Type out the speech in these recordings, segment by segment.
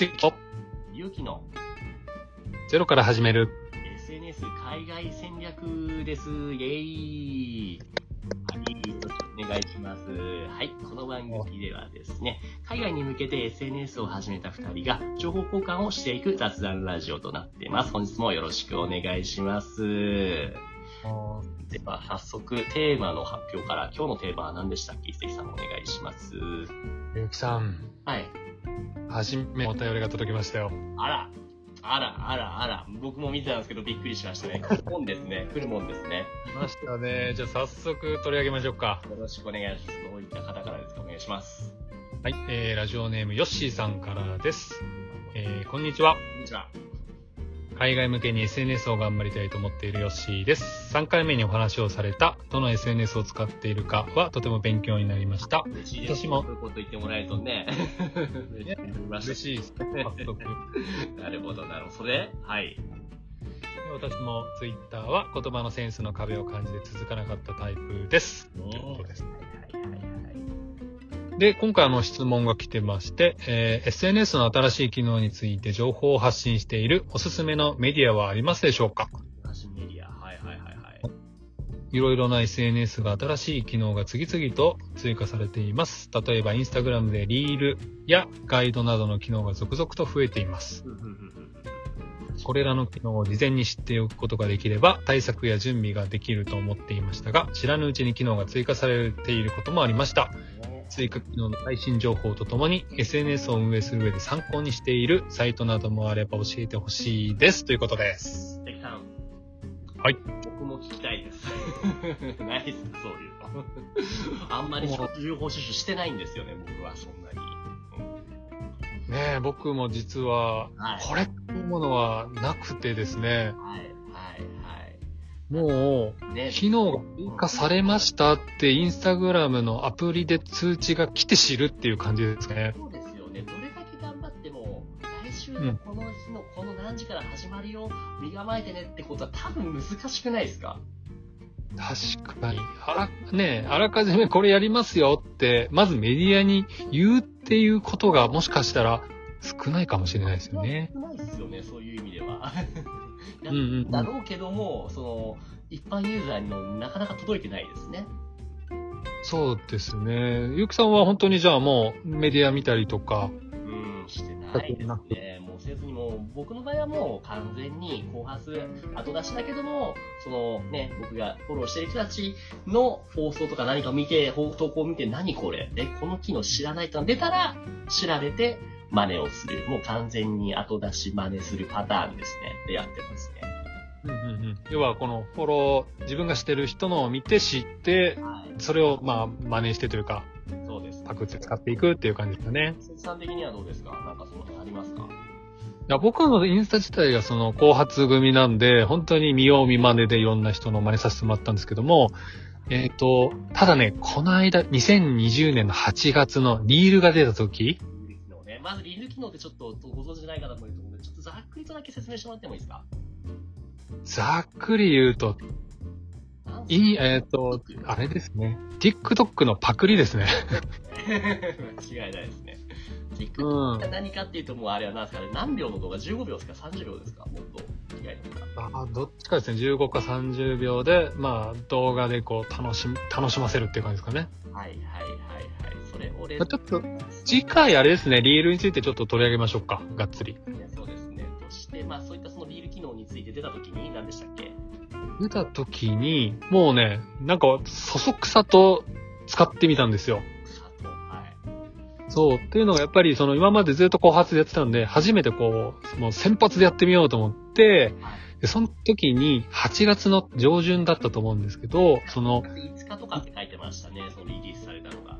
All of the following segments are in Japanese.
石と勇気のゼロから始める。SNS 海外戦略です。イェイはい、お願いします。はい、この番組ではですね、海外に向けて SNS を始めた二人が情報交換をしていく雑談ラジオとなっています。本日もよろしくお願いします。では、早速、テーマの発表から、今日のテーマは何でしたっけ？伊勢さんお願いします。ゆうきさん、はい。はじめお便りが届きましたよ。あら、あら、あら、あら、僕も見てたんですけど、びっくりしましたね。来るもんですね。来るもんですね。来ましたね。じゃあ早速取り上げましょうか。よろしくお願いします。どういった方からですか？お願いします。はい、えー、ラジオネームヨッシーさんからです。えー、こんにちは。こんにちは。海外向けに SNS を頑張りたいと思っているヨッシーです。3回目にお話をされた、どの SNS を使っているかはとても勉強になりました。嬉しいです。私もそういうこと言ってもらえるとね。嬉嬉しいです。早速。なるほど、なるほど。それ？はい。私も Twitter は言葉のセンスの壁を感じて続かなかったタイプです。ということです。はいはいはいはい。で、今回あの質問が来てまして、えー SNS の新しい機能について情報を発信しているおすすめのメディアはありますでしょうか？私メディア。はいはいはいはい。いろいろな SNS が新しい機能が次々と追加されています。例えば、インスタグラムでリールやガイドなどの機能が続々と増えています。これらの機能を事前に知っておくことができれば、対策や準備ができると思っていましたが、知らぬうちに機能が追加されていることもありました。ね追加機能の最新情報とともに SNS を運営する上で参考にしているサイトなどもあれば教えてほしいです。ということです。関さん。はい。僕も聞きたいです。ないですか、そういうの。あんまり情報収集してないんですよね、僕はそんなに。ねえ、僕も実ははい、これっていうものはなくてですね、はい、もねう、機能が追加されましたって、インスタグラムのアプリで通知が来て知るっていう感じですね。そうですよね。どれだけ頑張っても、来週のこの日のこの何時から始まるよ、身構えてねってことは多分難しくないですか？確かに。あら、ねえ、あらかじめこれやりますよって、まずメディアに言うっていうことがもしかしたら少ないかもしれないですよね。少ないですよね、そういう意味では。うんだろうけども、その、一般ユーザーにもなかなか届いてないですね。そうですね。ゆうきさんは本当にじゃあもうメディア見たりとか、ないですね。もうせずにもう、僕の場合はもう完全に後発後出しだけども、そのね、僕がフォローしてる人たちの放送とか何かを見て、投稿を見て何これ？で、この機能知らないと出たら、調べて真似をする。もう完全に後出し真似するパターンですね。でやってますね。うんうんうん、要はこのフォロー、自分がしてる人のを見て知って、はい。それをまあ真似してというか。パクって使っていくっていう感じですかね。鈴木さん的にはどうですか？なんかその辺ありますか？いや僕のインスタ自体がその後発組なんで、本当に見よう見真似でいろんな人の真似させてもらったんですけども、えっ、と、ただね、この間、2020年の8月のリールが出た時、ね。まずリール機能ってちょっとご存知ない方もいると思うので、ちょっとざっくりとだけ説明してもらってもいいですか？ざっくり言うと、いい、えっ、と、あれですね。TikTok のパクリですね。間違いないですね。TikTok うんが何かっていうと、もうあれは何ですかね、何秒の動画 ?15 秒ですか ?30 秒ですか？もっとあどっちかですね。15か30秒で、まあ、動画でこう、楽しみ、楽しませるっていう感じですかね。はいはいはいはい。それをレまあちょっと、次回あれですね、リールについてちょっと取り上げましょうか。がっつり。そうですね。として、まあそういったそのリール機能について出たときに何でしたっけ？出た時に、もうね、なんか、そそくさと使ってみたんですよ。はい。そう。っていうのがやっぱり、その今までずっと後発でやってたんで、初めてこう、もう先発でやってみようと思って、はい。でその時に8月の上旬だったと思うんですけど、その、5日とかって書いてましたね、そのリリースされたのが。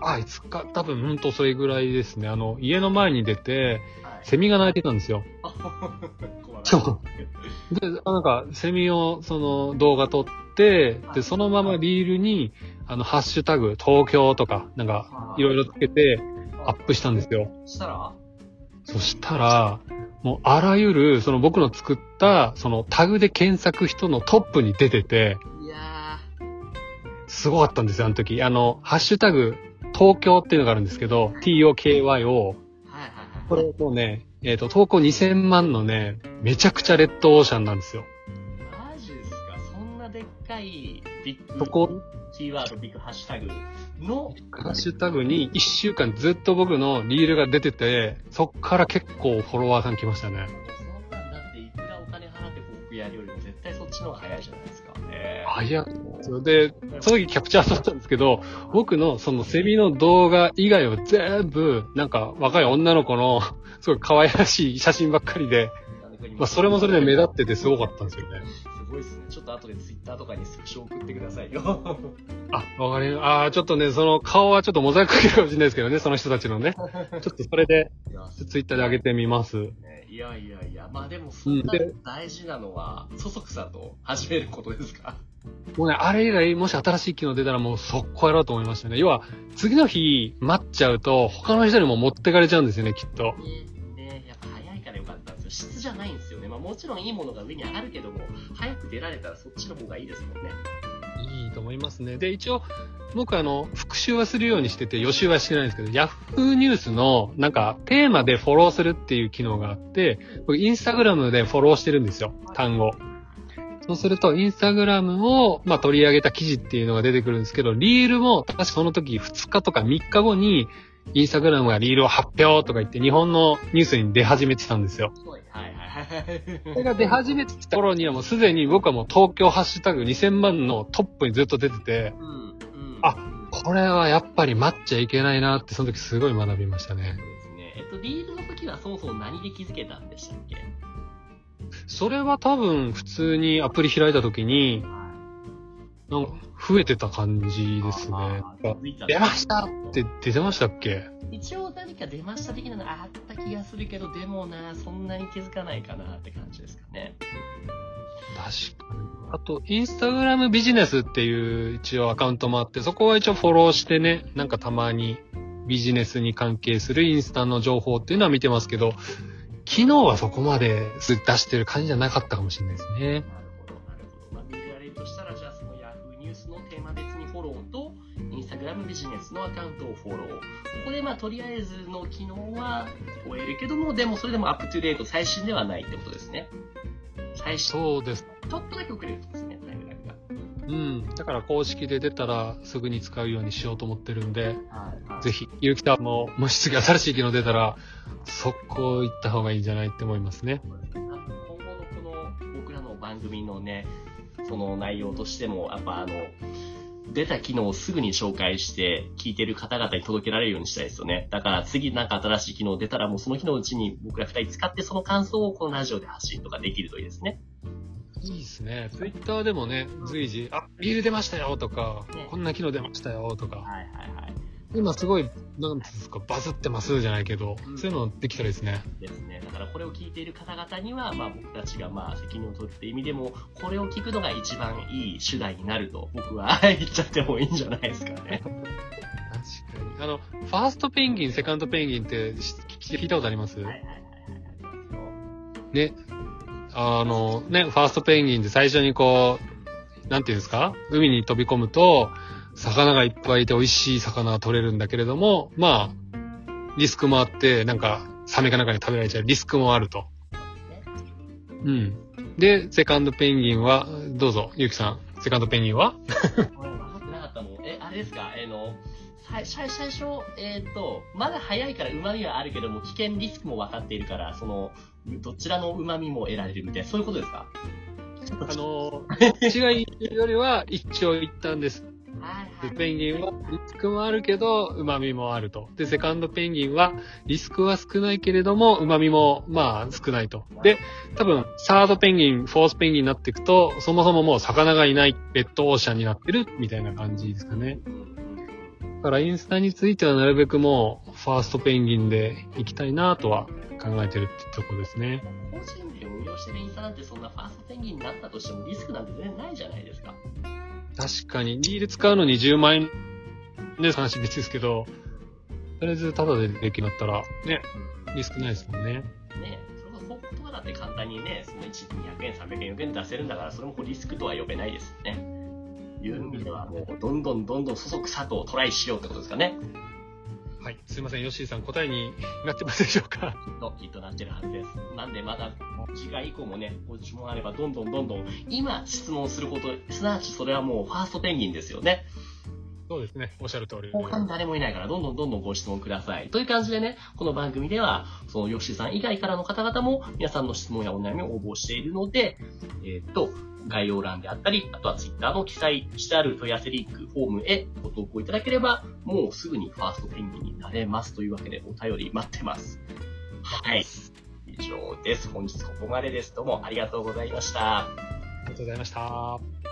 あ、いつか、多分、ほんとそれぐらいですね。あの、家の前に出て、はい。セミが鳴いてたんですよ。怖いそう。で、あなんか、セミを、その、動画撮って、で、そのままリールに、あの、ハッシュタグ、東京とか、なんか、いろいろつけて、アップしたんですよ。したら？そしたら、もう、あらゆる、その僕の作った、そのタグで検索人のトップに出てて、いやすごかったんですよ、あの時。あの、ハッシュタグ、東京っていうのがあるんですけど、TOKY を、これもうね、えっ、と、投稿2000万のね、めちゃくちゃレッドオーシャンなんですよ。マジですか？そんなでっかいビッグキーワード、ビッグハッシュタグの、ハッシュタグに1週間ずっと僕のリールが出てて、そっから結構フォロワーさん来ましたね。そんなんだっていくらお金払って広告やるよりも絶対そっちの方が早いじゃないですか。えあ、いや、で、その時キャプチャー撮ったんですけど、僕のそのセミの動画以外は全部、なんか若い女の子の、すごい可愛らしい写真ばっかりで、ーまあそれもそれで目立っててすごかったんですよね。すごいですね。ちょっと後でツイッターとかにスクショ送ってくださいよ。あ、わかりああ、ちょっとね、その顔はちょっとモザイクかけるかもしれないですけどね、その人たちのね。ちょっとそれで、ツイッターで上げてみます。ねいやいやいや、まあでもそんなで大事なのは、そそくさと始めることですか？もうね、あれ以来、もし新しい機能出たらもう速攻やろうと思いましたね。要は、次の日待っちゃうと、他の人にも持ってかれちゃうんですよね、きっと。ねねやっぱ早いからよかったんですよ。質じゃないんですよね。まあもちろんいいものが上に上がるけども、早く出られたらそっちの方がいいですもんね。いいと思いますね。で、一応、僕あの、復習はするようにしてて、予習はしてないんですけど、Yahoo ニュースの、なんか、テーマでフォローするっていう機能があって、僕、インスタグラムでフォローしてるんですよ、単語。そうすると、インスタグラムを、まあ、取り上げた記事っていうのが出てくるんですけど、リールも、確かその時2日とか3日後に、インスタグラムがリールを発表とか言って、日本のニュースに出始めてたんですよ。はいはいはいそれが出始めてた頃にはもうすでに僕はもう東京ハッシュタグ2000万のトップにずっと出てて、うん。うん。あこれはやっぱり待っちゃいけないなって、その時すごい学びましたね。そうですね。えっと、リールの時はそもそも何で気づけたんでしたっけ？それは多分普通にアプリ開いた時に、なんか増えてた感じですね。あ出ましたって出てましたっけ？一応何か出ました的なのあった気がするけど、でもな、そんなに気づかないかなって感じですかね。確かに。あと、インスタグラムビジネスっていう一応アカウントもあって、そこは一応フォローしてね、なんかたまにビジネスに関係するインスタの情報っていうのは見てますけど、昨日はそこまで出してる感じじゃなかったかもしれないですね。なるほど、なるほど。まあ、見られるとしたら、じゃあその Yahoo ニュースのテーマ別にフォローと、Instagram ビジネスのアカウントをフォロー。ここでまあ、とりあえずの機能は終えるけども、でもそれでもアップトゥデート最新ではないってことですね。最新。そうです。ちょっとだけ遅れるとですね。うん。だから公式で出たらすぐに使うようにしようと思ってるんで、はい、はい。ぜひ、ゆうきたも、もし次新しい機能出たら、速攻行った方がいいんじゃないって思いますね。今後のこの僕らの番組のね、その内容としても、やっぱあの、出た機能をすぐに紹介して、聞いてる方々に届けられるようにしたいですよね。だから次なんか新しい機能出たら、もうその日のうちに僕ら二人使ってその感想をこのラジオで発信とかできるといいですね。いいですね。ツイッターでもね、随時、あ、リール出ましたよとか、ねこんな機能出ましたよとか、はいはいはい。今すごい、なんですか、バズってますじゃないけど、うんそういうのできたらいいですね。ですね。だからこれを聞いている方々には、まあ僕たちがまあ責任を取るって意味でも、これを聞くのが一番いい手段になると僕は 言っちゃってもいいんじゃないですかね。確かに。あの、ファーストペンギン、セカンドペンギンってし聞いたことあります、はいはいはいはい。ありますよ。ね。あの、ね、ファーストペンギンって最初にこう、なんていうんですか？海に飛び込むと、魚がいっぱいいて美味しい魚が取れるんだけれども、まあ、リスクもあって、なんか、サメかなんかに食べられちゃうリスクもあると。うん。で、セカンドペンギンは、どうぞ、ゆうきさん、セカンドペンギンは？これ分かってなかったもん。え、あれですか？あの、最最最初、えっ、と、まだ早いから旨味はあるけども、危険リスクも分かっているから、その、どちらの旨味も得られるみたいな、そういうことですか？あの、違いよりは一長一短です。はいはい。ペンギンはリスクもあるけど、旨味もあると。で、セカンドペンギンはリスクは少ないけれども、旨味もまあ少ないと。で、多分、サードペンギン、フォースペンギンになっていくと、そもそももう魚がいないレッドオーシャンになってるみたいな感じですかね。だからインスタについてはなるべくもう、ファーストペンギンで行きたいなとは考えてるってとこですね。個人で運用してるインスタなんてそんなファーストペンギンになったとしてもリスクなんて全然ないじゃないですか。確かに、リール使うのに10万円で話別ですけど、とりあえずタダでできるんだったら、ね、リスクないですもんね。ねそれこそだって簡単にね、その1、200円、300円、400円出せるんだから、それもリスクとは呼べないですよね。いう意味ではもう、どんどんどんどんそそくさとトライしようってことですかね。はい。すいません、ヨッシーさん、答えになってますでしょうかと、きっとなってるはずです。なんでまた、次回以降もね、ご質問あれば、どんどんどんどん、今質問すること、すなわちそれはもうファーストペンギンですよね。そうですね。おっしゃる通り。他に誰もいないから、どんどんどんどんご質問ください。という感じでね、この番組では、そのヨッシーさん以外からの方々も、皆さんの質問やお悩みを応募しているので、えーっと、概要欄であったり、あとはツイッターの記載してある問い合わせリンク、フォームへご投稿いただければ、もうすぐにファーストペンギンになれますというわけで、お便り待ってます。はい。以上です。本日ここまでです。どうもありがとうございました。ありがとうございました。